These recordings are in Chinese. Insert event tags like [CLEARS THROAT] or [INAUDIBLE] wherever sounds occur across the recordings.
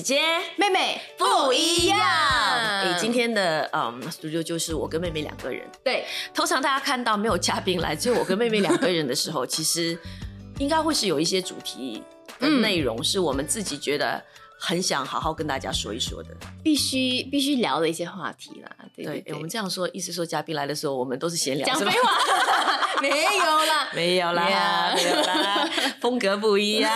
姐姐。妹妹。不一样。哎，今天的嗯 studio 就是我跟妹妹两个人。对，通常大家看到没有嘉宾来，只有我跟妹妹两个人的时候，其实应该会是有一些主题的内容，是我们自己觉得很想好好跟大家说一说的，必须必须聊的一些话题啦。对对对，我们这样说，意思说嘉宾来的时候，我们都是闲聊，讲废话。[LAUGHS] 没有啦，[LAUGHS] 没有啦，没有啦，风格不一样。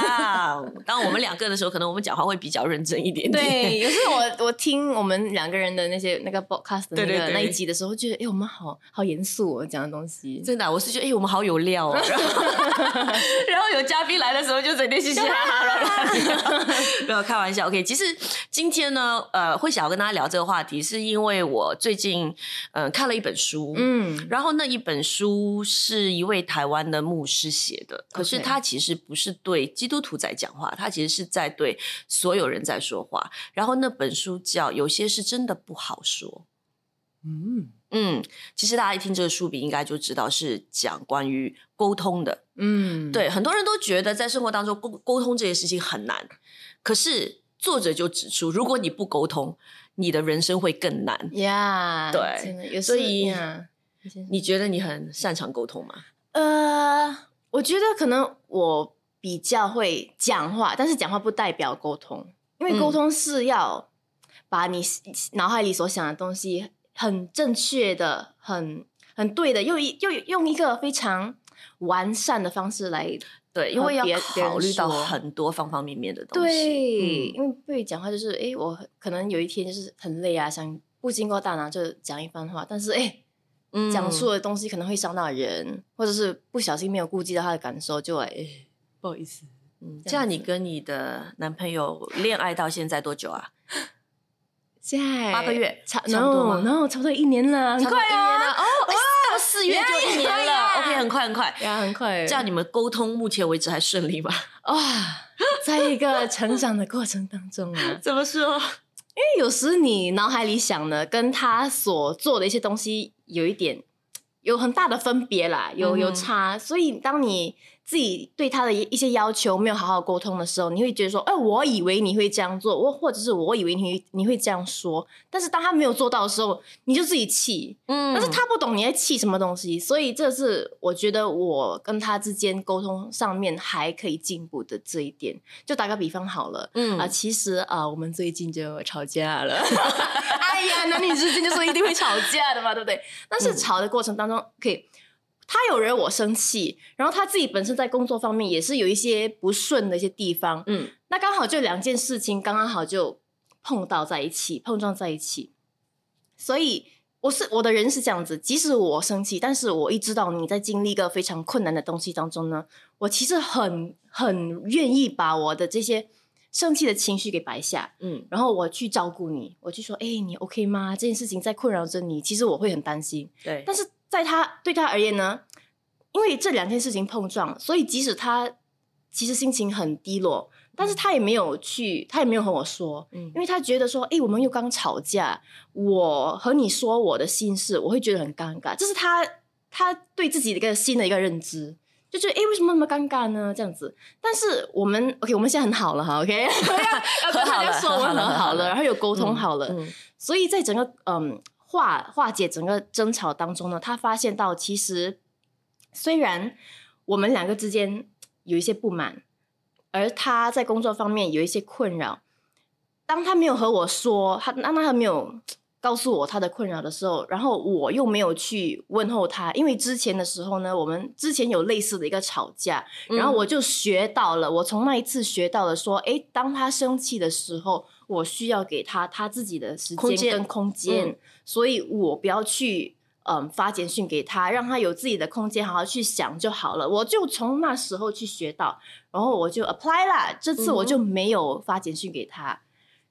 当我们两个的时候，可能我们讲话会比较认真一点点。对，有时候我我听我们两个人的那些那个 podcast 那个那一集的时候，觉得哎，我们好好严肃哦讲的东西。真的，我是觉得哎，我们好有料哦。[LAUGHS] 然后有嘉宾来的时候，就整天嘻嘻哈哈没有开玩笑。OK，其实今天呢，呃，会想要跟大家聊这个话题，是因为我最近嗯看了一本书，嗯，然后那一本书是。是一位台湾的牧师写的，可是他其实不是对基督徒在讲话，他其实是在对所有人在说话。然后那本书叫《有些是真的不好说》。嗯嗯，其实大家一听这个书名，应该就知道是讲关于沟通的。嗯，对，很多人都觉得在生活当中沟沟通这件事情很难，可是作者就指出，如果你不沟通，你的人生会更难。呀，对，所以。你觉得你很擅长沟通吗？呃，我觉得可能我比较会讲话，但是讲话不代表沟通，因为沟通是要把你脑海里所想的东西很正确的、很很对的，又又用一个非常完善的方式来对，因为要考虑到很多方方面面的东西。对，因为对讲话就是，哎，我可能有一天就是很累啊，想不经过大脑就讲一番话，但是哎。讲出的东西可能会伤到人，或者是不小心没有顾及到他的感受，就哎，不好意思。嗯，这样你跟你的男朋友恋爱到现在多久啊？现在八个月，差差不多吗？然后差不多一年了，很快啊！哦，到四月就一年了。OK，很快很快，呀，很快。这样你们沟通目前为止还顺利吗？哇，在一个成长的过程当中啊，[LAUGHS] 怎么说？因为有时你脑海里想的跟他所做的一些东西有一点有很大的分别啦，有有差，所以当你。自己对他的一一些要求没有好好沟通的时候，你会觉得说，哎，我以为你会这样做，我或者是我以为你你会这样说，但是当他没有做到的时候，你就自己气，嗯，但是他不懂你在气什么东西，所以这是我觉得我跟他之间沟通上面还可以进步的这一点。就打个比方好了，嗯啊，其实啊，我们最近就吵架了，[LAUGHS] 哎呀，男女之间就是一定会吵架的嘛，对不对？[LAUGHS] 但是吵的过程当中可以。他有惹我生气，然后他自己本身在工作方面也是有一些不顺的一些地方，嗯，那刚好就两件事情刚刚好就碰到在一起，碰撞在一起。所以我是我的人是这样子，即使我生气，但是我一知道你在经历一个非常困难的东西当中呢，我其实很很愿意把我的这些生气的情绪给摆下，嗯，然后我去照顾你，我去说，哎，你 OK 吗？这件事情在困扰着你，其实我会很担心，对，但是。在他对他而言呢，因为这两件事情碰撞，所以即使他其实心情很低落，但是他也没有去，他也没有和我说，嗯，因为他觉得说，哎，我们又刚吵架，我和你说我的心事，我会觉得很尴尬，这是他他对自己的一个新的一个认知，就觉得，哎，为什么那么尴尬呢？这样子，但是我们，OK，我们现在很好了哈，OK，[LAUGHS] 和好了，[LAUGHS] 说我们很好了，然后有沟通好了，所以在整个嗯。化化解整个争吵当中呢，他发现到其实虽然我们两个之间有一些不满，而他在工作方面有一些困扰，当他没有和我说，他当他没有告诉我他的困扰的时候，然后我又没有去问候他，因为之前的时候呢，我们之前有类似的一个吵架，然后我就学到了，我从那一次学到了说，哎，当他生气的时候。我需要给他他自己的时间跟空间，所以我不要去嗯发简讯给他，让他有自己的空间，好好去想就好了。我就从那时候去学到，然后我就 apply 啦。这次我就没有发简讯给他，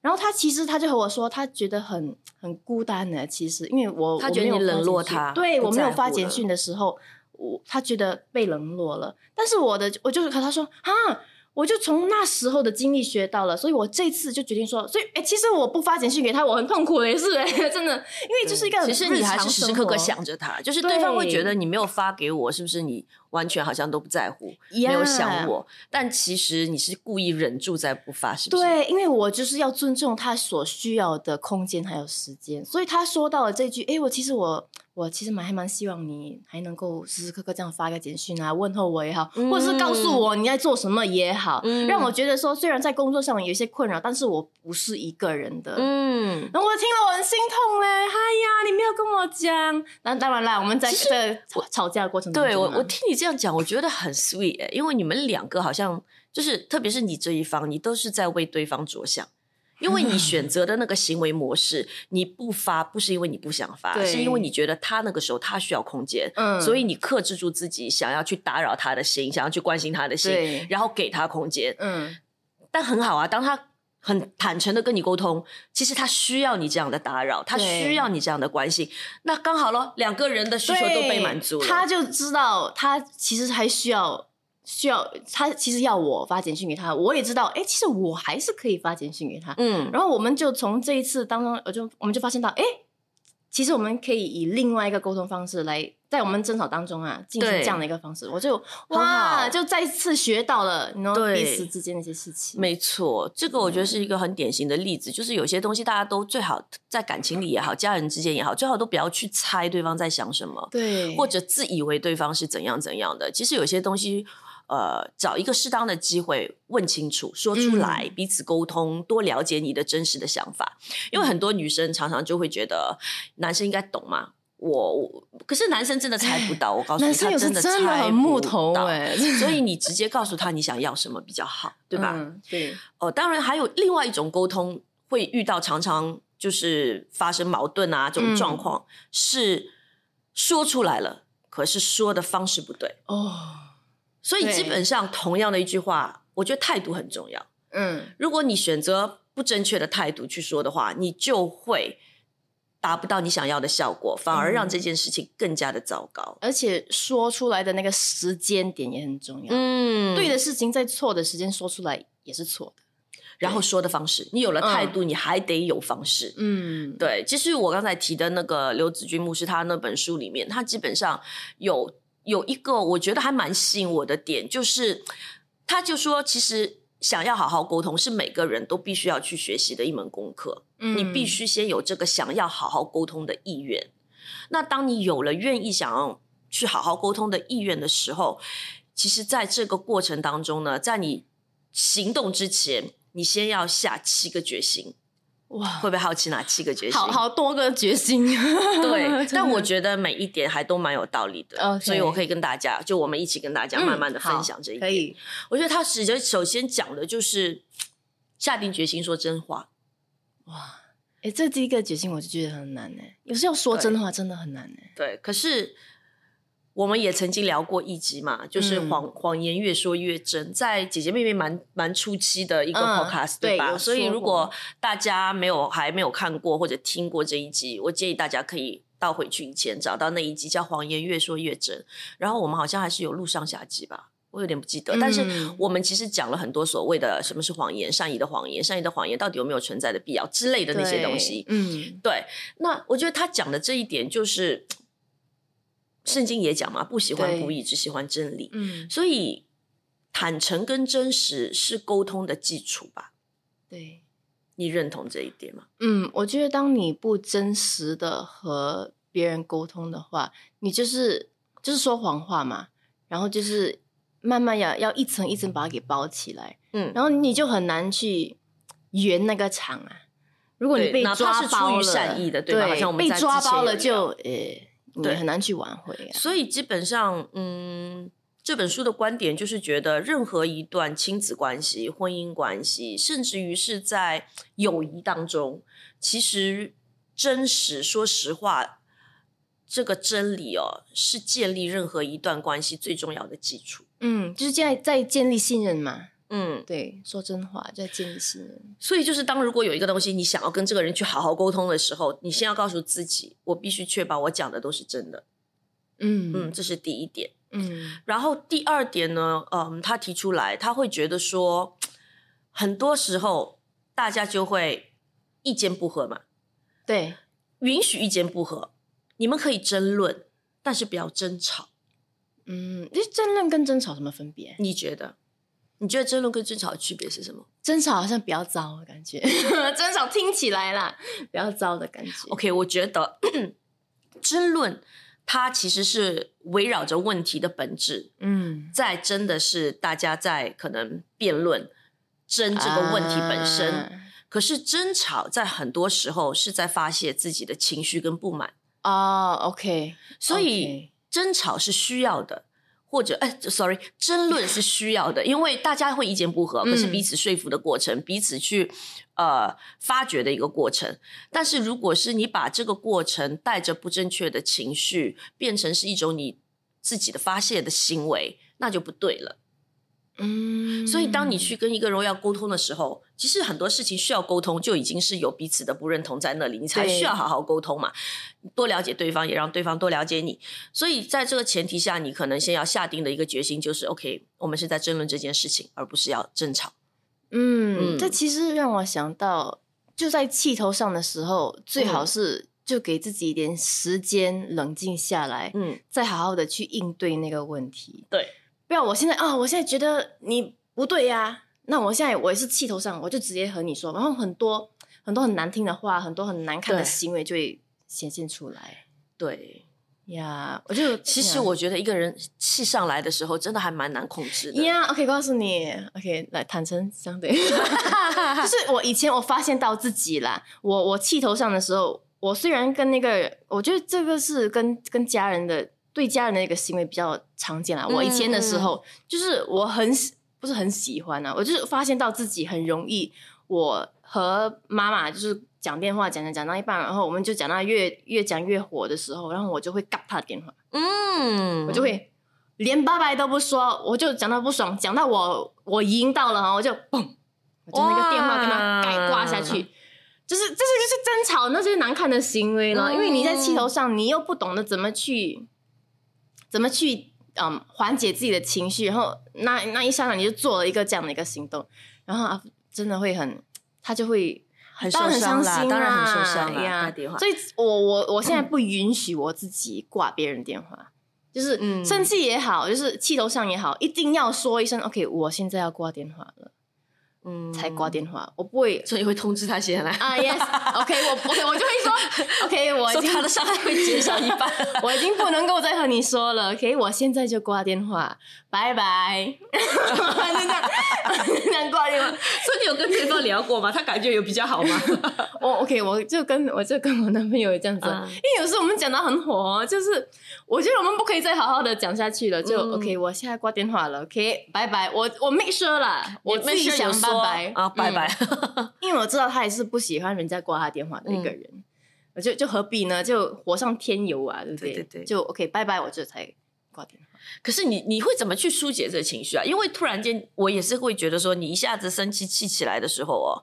然后他其实他就和我说，他觉得很很孤单的。其实因为我他觉得你冷落他，对我没有发简讯的时候，我他觉得被冷落了。但是我的我就是和他说啊。我就从那时候的经历学到了，所以我这次就决定说，所以哎，其实我不发简讯给他，我很痛苦的，也是哎，真的，因为就是一个其实你还是时时刻刻想着他，就是对方会觉得你没有发给我，是不是你完全好像都不在乎，没有想我？但其实你是故意忍住在不发，是不是？对，因为我就是要尊重他所需要的空间还有时间，所以他说到了这句，哎，我其实我。我其实蛮还蛮希望你还能够时时刻刻这样发个简讯啊，问候我也好，或者是告诉我你在做什么也好，让我觉得说虽然在工作上有一些困扰，但是我不是一个人的。嗯，那我听了我很心痛嘞，哎呀，你没有跟我讲。那当然啦，我们在这吵架的过程中，对我我听你这样讲，我觉得很 sweet，因为你们两个好像就是，特别是你这一方，你都是在为对方着想。因为你选择的那个行为模式，你不发不是因为你不想发，是因为你觉得他那个时候他需要空间，所以你克制住自己想要去打扰他的心，想要去关心他的心，然后给他空间。嗯，但很好啊，当他很坦诚的跟你沟通，其实他需要你这样的打扰，他需要你这样的关心，那刚好咯，两个人的需求都被满足，他就知道他其实还需要。需要他其实要我发简讯给他，我也知道，哎，其实我还是可以发简讯给他。嗯，然后我们就从这一次当中，我就我们就发现到，哎，其实我们可以以另外一个沟通方式来。在我们争吵当中啊，进行这样的一个方式，我就哇，就再次学到了，然后彼此之间的一些事情。没错，这个我觉得是一个很典型的例子，就是有些东西大家都最好在感情里也好，家人之间也好，最好都不要去猜对方在想什么，对，或者自以为对方是怎样怎样的。其实有些东西，呃，找一个适当的机会问清楚，说出来，彼此沟通，多了解你的真实的想法。因为很多女生常常就会觉得男生应该懂嘛。我可是男生真的猜不到，我告诉你，他真的猜不到。所以 [LAUGHS] 你直接告诉他你想要什么比较好，对吧？对。哦，当然还有另外一种沟通会遇到，常常就是发生矛盾啊这种状况，是说出来了，可是说的方式不对哦。所以基本上同样的一句话，我觉得态度很重要。嗯，如果你选择不正确的态度去说的话，你就会。达不到你想要的效果，反而让这件事情更加的糟糕。而且说出来的那个时间点也很重要。嗯，对的事情在错的时间说出来也是错的。然后说的方式，你有了态度，你还得有方式。嗯，对。其实我刚才提的那个刘子君牧师，他那本书里面，他基本上有有一个我觉得还蛮吸引我的点，就是他就说，其实。想要好好沟通，是每个人都必须要去学习的一门功课。嗯，你必须先有这个想要好好沟通的意愿。那当你有了愿意想要去好好沟通的意愿的时候，其实在这个过程当中呢，在你行动之前，你先要下七个决心。哇，会不会好奇哪七个决心？好好多个决心，对。[LAUGHS] 但我觉得每一点还都蛮有道理的，所以我可以跟大家，就我们一起跟大家慢慢的分享这一点。可以，我觉得他实际首先讲的就是下定决心说真话。哇，哎，这第一个决心我就觉得很难呢。有时候说真话真的很难呢。对，可是。我们也曾经聊过一集嘛，就是谎谎言越说越真，在姐姐妹妹蛮蛮初期的一个 podcast 对吧？所以如果大家没有还没有看过或者听过这一集，我建议大家可以倒回去以前找到那一集叫谎言越说越真。然后我们好像还是有录上下集吧，我有点不记得。但是我们其实讲了很多所谓的什么是谎言、善意的谎言、善意的谎言到底有没有存在的必要之类的那些东西。嗯，对。那我觉得他讲的这一点就是。圣经也讲嘛，不喜欢不义，只喜欢真理。嗯，所以坦诚跟真实是沟通的基础吧？对，你认同这一点吗？嗯，我觉得当你不真实的和别人沟通的话，你就是就是说谎话嘛，然后就是慢慢要要一层一层把它给包起来。嗯，然后你就很难去圆那个场啊。如果你被抓包了，善意的对吧？好像我们被抓包了就呃。对，很难去挽回。所以基本上，嗯，这本书的观点就是觉得，任何一段亲子关系、婚姻关系，甚至于是在友谊当中，其实真实、说实话，这个真理哦，是建立任何一段关系最重要的基础。嗯，就是在在建立信任嘛。嗯，对，说真话在建立信任。所以就是当如果有一个东西你想要跟这个人去好好沟通的时候，你先要告诉自己，我必须确保我讲的都是真的。嗯嗯，这是第一点。嗯然后第二点呢，嗯，他提出来，他会觉得说，很多时候大家就会意见不合嘛，对，允许意见不合，你们可以争论，但是不要争吵。嗯，这争论跟争吵什么分别？你觉得？你觉得争论跟争吵的区别是什么争吵好像比较糟的感觉，[LAUGHS] 争吵听起来啦比较糟的感觉。？OK，我觉得 [CLEARS THROAT] 争论它其实是围绕着问题的本质，嗯，在真的是大家在可能辩论争这个问题本身。啊可是争吵在很多时候是在发泄自己的情绪跟不满，哦，OK，所以争吵是需要的，或者哎，sorry，争论是需要的，因为大家会意见不合，可是嗯彼此说服的过程，彼此去呃发掘的一个过程。但是如果是你把这个过程带着不正确的情绪，变成是一种你自己的发泄的行为，那就不对了。嗯，所以，当你去跟一个人要沟通的时候，其实很多事情需要沟通，就已经是有彼此的不认同在那里，你才需要好好沟通嘛，多了解对方，也让对方多了解你。所以，在这个前提下，你可能先要下定的一个决心就是，OK，我们是在争论这件事情，而不是要争吵。嗯，嗯。这其实让我想到，就在气头上的时候，最好是就给自己一点时间冷静下来，嗯，再好好的去应对那个问题。对，不要我现在啊，我现在觉得你不对呀、那我现在我也是气头上，我就直接和你说，然后很多很多很难听的话，很多很难看的行为就会显现出来对。呀。我就其实我觉得一个人气上来的时候，真的还蛮难控制的。呀，OK，告诉你，OK，来坦诚相对，[LAUGHS] 就是我以前我发现到自己啦，我我气头上的时候，我虽然跟那个，我觉得这个是跟跟家人的对家人的一个行为比较常见啦。我以前的时候，就是我很喜不是很喜欢啊，我就是发现到自己很容易，我和妈妈就是讲电话讲讲讲到一半，然后我们就讲到越越讲越火的时候，然后我就会嘎他的电话。嗯，我就会连拜拜都不说，我就讲到不爽，讲到我我赢到了哈，我就嘣，我就那个电话跟他盖挂下去。就是这是就是争吵那些难看的行为了，嗯因为你在气头上，你又不懂得怎么去怎么去嗯缓解自己的情绪，然后那那一刹那你就做了一个这样的一个行动，然后啊真的会很他就会很受伤当然很受伤啦。呀电话，所以我我我现在不允许我自己挂别人电话，[COUGHS] 就是嗯生气也好，就是气头上也好，一定要说一声 OK，我现在要挂电话了，嗯才挂电话，我不会所以会通知他先来，啊 Yes，OK，[LAUGHS] 我 OK 我就会说 [LAUGHS] OK，我已经他的伤害会减少一半。[LAUGHS] 我已经不能够再和你说了，OK，我现在就挂电话，拜拜，就这样这样挂电话。所以你有跟对方聊过吗？他感觉有比较好吗？我 OK，我就跟我就跟我男朋友这样子，嗯因为有时候我们讲到很火哦，就是我觉得我们不可以再好好的讲下去了，就、嗯 OK，我现在挂电话了，OK，拜拜，我我 make sure 啦，我自己想拜拜啊，拜拜。嗯 [LAUGHS] 因为我知道他也是不喜欢人家挂他电话的一个人，我就就何必呢？就火上添油啊，对不对？对对对就 OK，拜拜，我这才挂电话。可是你你会怎么去疏解这个情绪啊？因为突然间，我也是会觉得说，你一下子生气气起来的时候哦，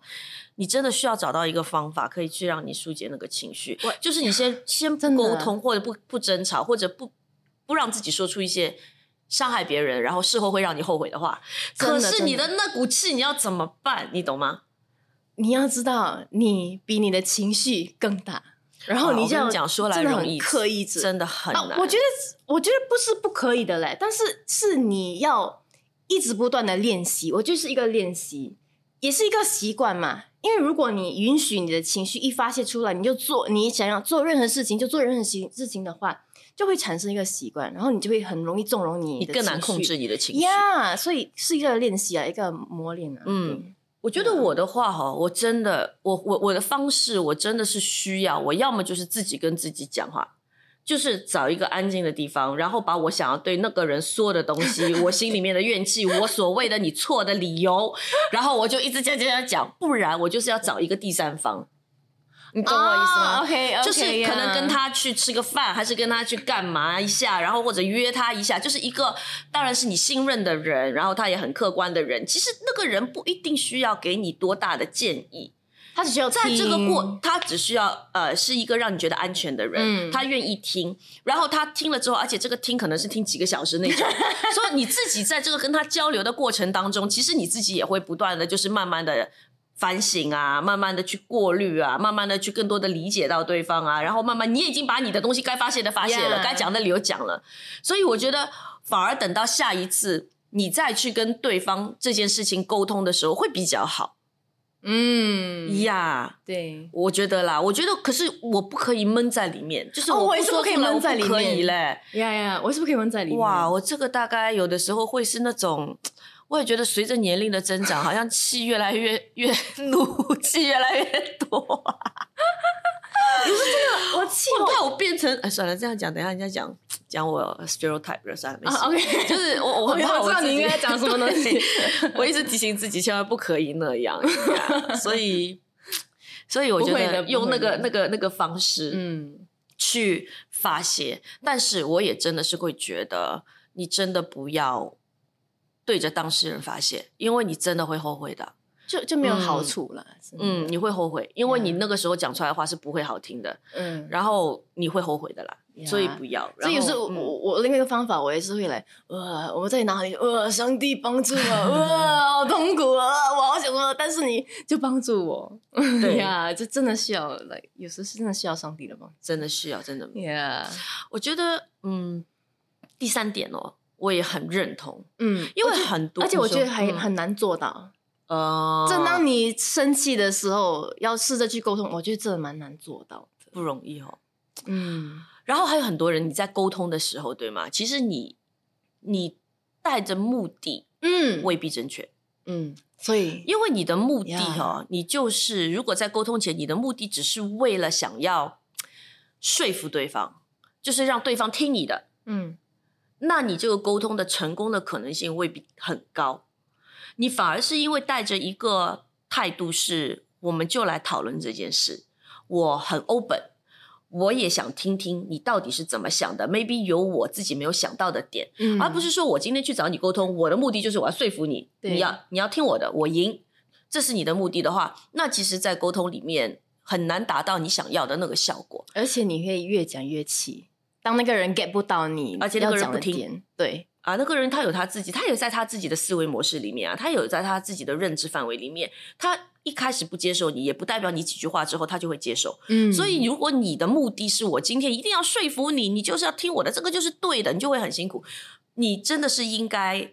你真的需要找到一个方法，可以去让你疏解那个情绪。就是你先 [SIGHS] 先沟通，或者不不争吵，或者不不让自己说出一些伤害别人，然后事后会让你后悔的话。可是你的那股气，你要怎么办？你懂吗？你要知道，你比你的情绪更大，然后啊你就要我跟你讲说来容易刻意着，真的很难。啊我觉得，我觉得不是不可以的嘞，但是是你要一直不断的练习。我就是一个练习，也是一个习惯嘛。因为如果你允许你的情绪一发泄出来，你就做你想要做任何事情，就做任何事事情的话，就会产生一个习惯，然后你就会很容易纵容你你更难控制你的情绪。呀。所以是一个练习啊，一个磨练啊。嗯我觉得我的话哈，我真的，我我我的方式，我真的是需要，我要么就是自己跟自己讲话，就是找一个安静的地方，然后把我想要对那个人说的东西，我心里面的怨气，我所谓的你错的理由，然后我就一直讲讲讲讲，不然我就是要找一个第三方，你懂我意思吗？？OK，就是可能跟他去吃个饭，还是跟他去干嘛一下，然后或者约他一下，就是一个当然是你信任的人，然后他也很客观的人。其实那个人不一定需要给你多大的建议，他只需要在这个过，他只需要呃是一个让你觉得安全的人，嗯他愿意听，然后他听了之后，而且这个听可能是听几个小时那种，所以你自己在这个跟他交流的过程当中，其实你自己也会不断的就是慢慢的。反省啊，慢慢的去过滤啊，慢慢的去更多的理解到对方啊，然后慢慢你已经把你的东西该发泄的发泄了该讲的理由讲了，所以我觉得反而等到下一次你再去跟对方这件事情沟通的时候会比较好嗯，呀。对，我觉得啦，我觉得可是我不可以闷在里面，就是哦我不我也是不可以说出来闷在里我不可以嘞。呀呀，我是不是可以闷在里面？哇，我这个大概有的时候会是那种，我也觉得随着年龄的增长，好像气越来越越怒气越来越多、我气我怕我变成哎，算了，这样讲，等一下人家讲讲我 stereotype 了，算了，没事。就是我我很怕我知道你应该讲什么东西。我一直提醒自己千万不可以那样，[LAUGHS] 所以所以我觉得用那个那个那个方式，嗯，去发泄，但是我也真的是会觉得，你真的不要对着当事人发泄，因为你真的会后悔的。就就没有好处了。嗯，你会后悔，因为你嗯那个时候讲出来的话是不会好听的，嗯，然后你会后悔的啦。呀所以不要。所以有时候我、嗯我我另外一个方法，我也是会来，呃，我在哪里？呃，上帝帮助我，[LAUGHS] 呃，好痛苦啊，我好想说，但是你就帮助我，对 [LAUGHS] 呀，这真的需要来，有时是真的需要上帝的帮真的需要，真的 Yeah，，我觉得，嗯，第三点哦，我也很认同，嗯，因为很多，而且我觉得还嗯很难做到。呃，正当你生气的时候，要试着去沟通，我觉得这蛮难做到的。不容易哦。嗯然后还有很多人，你在沟通的时候，对吗？其实你你带着目的嗯未必正确，嗯，所以因为你的目的哦，你就是如果在沟通前，你的目的只是为了想要说服对方，就是让对方听你的，嗯那你这个沟通的成功的可能性未必很高。你反而是因为带着一个态度是，我们就来讨论这件事，我很 open，我也想听听你到底是怎么想的，maybe 有我自己没有想到的点，嗯，而不是说我今天去找你沟通，我的目的就是我要说服你，你要你要听我的，我赢，这是你的目的的话，那其实，在沟通里面很难达到你想要的那个效果。而且你会越讲越气，当那个人 get 不到你，而且那个人不听，对，啊，那个人他有他自己，他有在他自己的思维模式里面啊，他有在他自己的认知范围里面，他一开始不接受你，也不代表你几句话之后他就会接受。嗯所以，如果你的目的是我今天一定要说服你，你就是要听我的，这个就是对的，你就会很辛苦。你真的是应该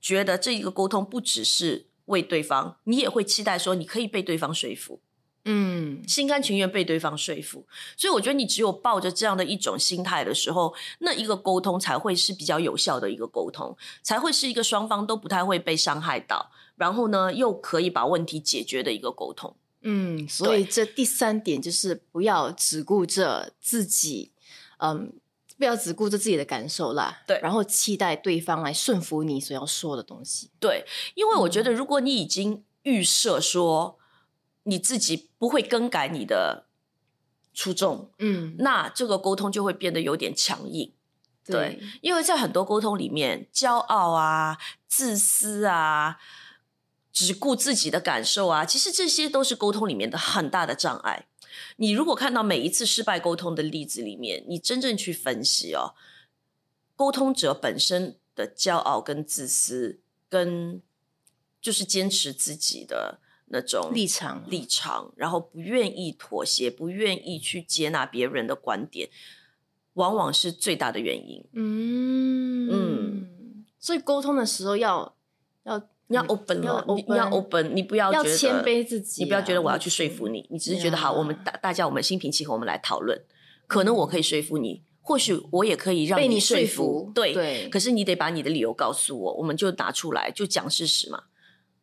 觉得这一个沟通不只是为对方，你也会期待说你可以被对方说服。嗯心甘情愿被对方说服，所以我觉得你只有抱着这样的一种心态的时候，那一个沟通才会是比较有效的一个沟通，才会是一个双方都不太会被伤害到，然后呢又可以把问题解决的一个沟通。嗯，所以这第三点就是不要只顾着自己，嗯，不要只顾着自己的感受啦，对然后期待对方来顺服你所要说的东西。对，因为我觉得嗯如果你已经预设说你自己不会更改你的初衷，嗯，那这个沟通就会变得有点强硬。对，因为在很多沟通里面，骄傲啊、自私啊、只顾自己的感受啊，其实这些都是沟通里面的很大的障碍。你如果看到每一次失败沟通的例子里面，你真正去分析哦，沟通者本身的骄傲跟自私，跟就是坚持自己的那种立场立场，然后不愿意妥协，不愿意去接纳别人的观点，往往是最大的原因。嗯嗯所以沟通的时候要要你要 open 要哦，你你要 open，你不要要谦卑自己啊你不要觉得我要去说服你，你只是觉得好，我们大大家我们心平气和，我们来讨论。可能我可以说服你，或许我也可以让被你说说服对对可是你得把你的理由告诉我，我们就拿出来，就讲事实嘛，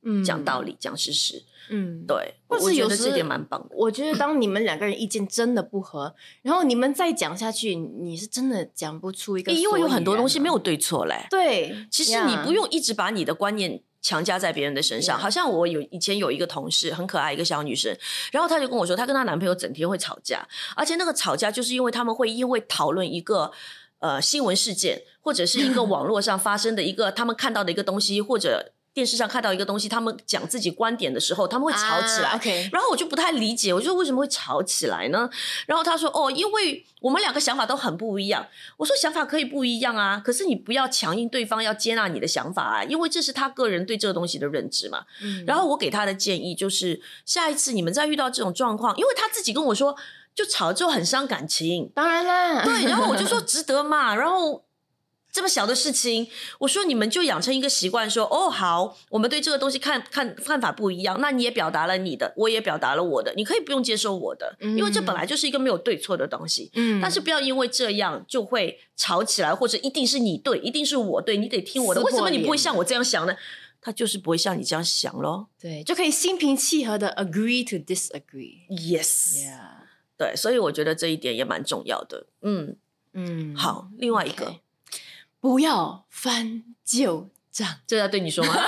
嗯讲道理，讲事实。嗯，对，或我是有时觉得这点蛮棒的。我觉得当你们两个人意见真的不合，然后你们再讲下去，你是真的讲不出一个因为有很多东西没有对错嘞。对，其实你不用一直把你的观念强加在别人的身上。好像我有以前有一个同事很可爱，一个小女生，然后她就跟我说，她跟她男朋友整天会吵架，而且那个吵架就是因为他们会因为讨论一个。呃，新闻事件或者是一个 [LAUGHS] 网络上发生的一个他们看到的一个东西，或者电视上看到一个东西，他们讲自己观点的时候，他们会吵起来。然后我就不太理解，我就说为什么会吵起来呢？然后他说哦，因为我们两个想法都很不一样。我说想法可以不一样啊，可是你不要强硬对方要接纳你的想法啊，因为这是他个人对这个东西的认知嘛。嗯然后我给他的建议就是，下一次你们再遇到这种状况，因为他自己跟我说，就吵了之后很伤感情，当然啦，对，然后我就说 [LAUGHS] 值得嘛，然后。这么小的事情，我说你们就养成一个习惯，说哦好，我们对这个东西看看看法不一样，那你也表达了你的，我也表达了我的，你可以不用接受我的，因为这本来就是一个没有对错的东西。嗯但是不要因为这样就会吵起来，或者一定是你对，一定是我对，你得听我的。为什么你不会像我这样想呢？他就是不会像你这样想咯。对，就可以心平气和的 agree to disagree。Yes，、Yeah，对，所以我觉得这一点也蛮重要的。嗯，嗯，好，另外一个不要翻旧账。这要对你说吗？[LAUGHS]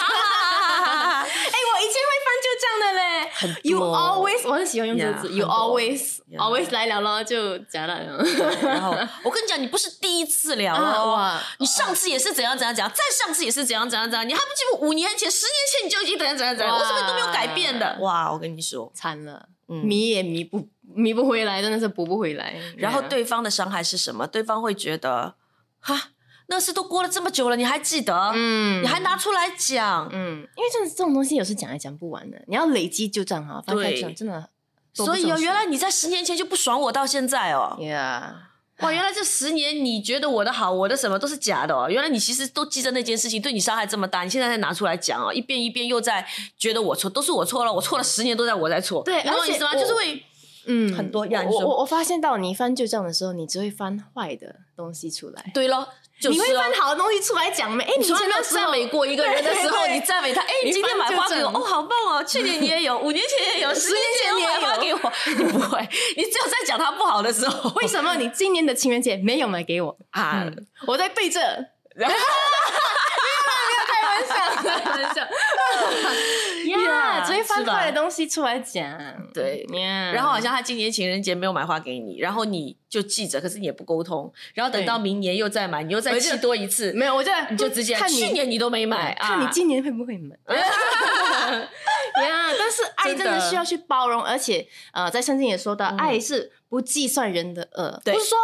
哎，我以前会翻旧账的嘞。很 You always，我很喜欢用这个字。Yeah，You 很多 always Yeah always 来了咯，就假了。然后我跟你讲，你不是第一次聊了、哇你上次也是怎样怎样怎样，再上次也是怎样怎样怎样，你还不记得五年前、十年前你就已经怎样怎样怎样，哇为什么你都没有改变的？哇，我跟你说，惨了，嗯迷也迷不迷不回来，真的是补不回来。然后对方的伤害是什么？对方会觉得，哈，那事都过了这么久了，你还记得？嗯你还拿出来讲？嗯，因为这这种东西有时讲也讲不完的，你要累积旧账哈，翻开对旧账真的所以哦，原来你在十年前就不爽我到现在哦。Yeah，哇，原来这十年你觉得我的好，我的什么都是假的哦。原来你其实都记着那件事情，对你伤害这么大，你现在才拿出来讲哦，一遍一遍又在觉得我错，都是我错了，我错了十年都在我在错。对你懂我意思吗？而且我就是会嗯，很多样我我我发现到你翻旧账的时候，你只会翻坏的东西出来。对咯，就是哦你会翻好的东西出来讲没？哎，你从来没有赞美过一个人的时候，你赞美他，哎，你你今天买花给我，哦，好棒哦！去年你也有，[LAUGHS] 五年前也有，十年前你也买花给我，[LAUGHS] 你不会，你只有在讲他不好的时候，为什么你今年的情人节没有买给我？[LAUGHS] 啊？我在背着。然后开玩笑，开玩笑。翻是吧坏的东西出来讲。对。呀，然后好像他今年情人节没有买花给你，然后你就记着，可是你也不沟通，然后等到明年又再买，你又再气多一次，没有，我就你就直接看你去年你都没买，看你啊。今年会不会买。[LAUGHS] 呀，[LAUGHS] 但是爱真真的的需要去包容，而且呃，在圣经也说到，爱是不计算人的恶，不是说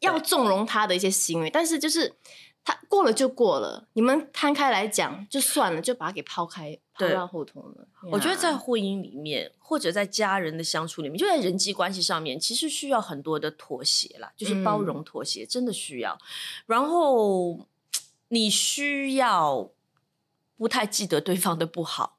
要纵容他的一些行为，但是就是他过了就过了，你们摊开来讲就算了，就把它给抛开，抛对到后头了。我觉得在婚姻里面，或者在家人的相处里面，就在人际关系上面，其实需要很多的妥协啦，就是包容妥协，真的需要。然后你需要不太记得对方的不好，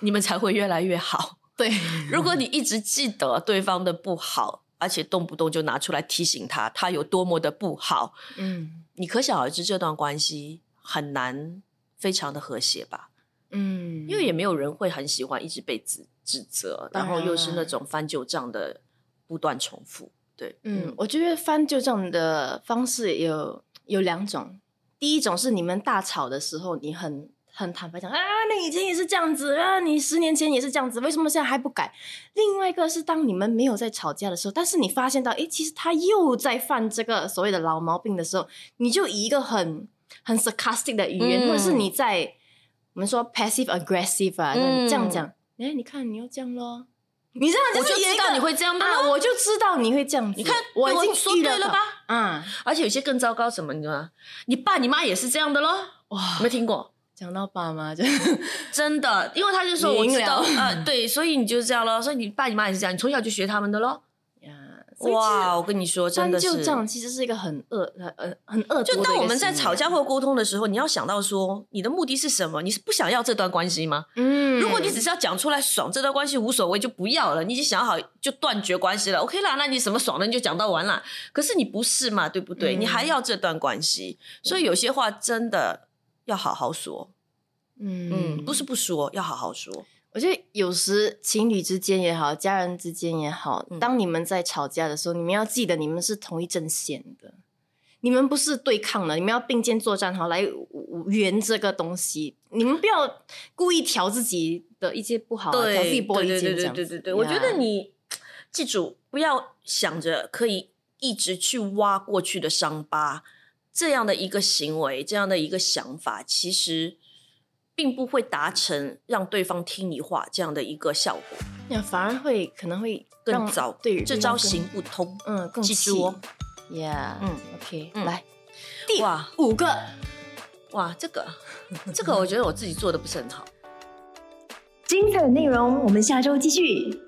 你们才会越来越好。[LAUGHS] 对，如果你一直记得对方的不好，而且动不动就拿出来提醒他，他有多么的不好，嗯你可想而知这段关系很难非常的和谐吧？嗯，因为也没有人会很喜欢一直被指指责，然后又是那种翻旧账的不断重复。对，嗯，我觉得翻旧账的方式有有两种，第一种是你们大吵的时候，你很很坦白讲啊，你以前也是这样子啊，你十年前也是这样子，为什么现在还不改？另外一个是当你们没有在吵架的时候，但是你发现到，哎，其实他又在犯这个所谓的老毛病的时候，你就以一个很很 sarcastic 的语言，嗯或者是你在我们说 passive aggressive 啊，嗯这样讲，诶，你看你又这样咯。你这样我就知道你会这样的啊，我就知道你会这样子。你看我已经说对了吧？啊，而且有些更糟糕什么，你知道吗？你爸你妈也是这样的咯，哇有没有听过？讲到爸妈就 [LAUGHS] 真的，因为他就说我知道，了呃，对，所以你就是这样咯，所以你爸你妈也是这样，你从小就学他们的咯。呀，哇，我跟你说，真的是翻旧账其实是一个很恶、很呃很恶就当我们在吵架，或沟通的时候，你要想到说，你的目的是什么？你是不想要这段关系吗？嗯，如果你只是要讲出来爽，这段关系无所谓，就不要了。你已经想好就断绝关系了，OK 啦，那你什么爽的你就讲到完了。可是你不是嘛，对不对？嗯你还要这段关系，所以有些话真的要好好说。嗯嗯，不是不说，要好好说。我觉得有时情侣之间也好，家人之间也好，嗯当你们在吵架的时候，你们要记得你们是同一阵线的，你们不是对抗的，你们要并肩作战，好来圆这个东西。你们不要故意调自己的一些不好、啊，调自己玻璃对对心这样子。对对对对，我觉得你记住，不要想着可以一直去挖过去的伤疤，这样的一个行为，这样的一个想法，其实并不会达成让对方听你话这样的一个效果，那反而会可能会更糟。对这招行，不通。嗯，更记住哦。，Yeah，嗯嗯，OK，嗯来第哇五个，哇，这个这个，我觉得我自己做的不是很好。精彩的内容，我们下周继续。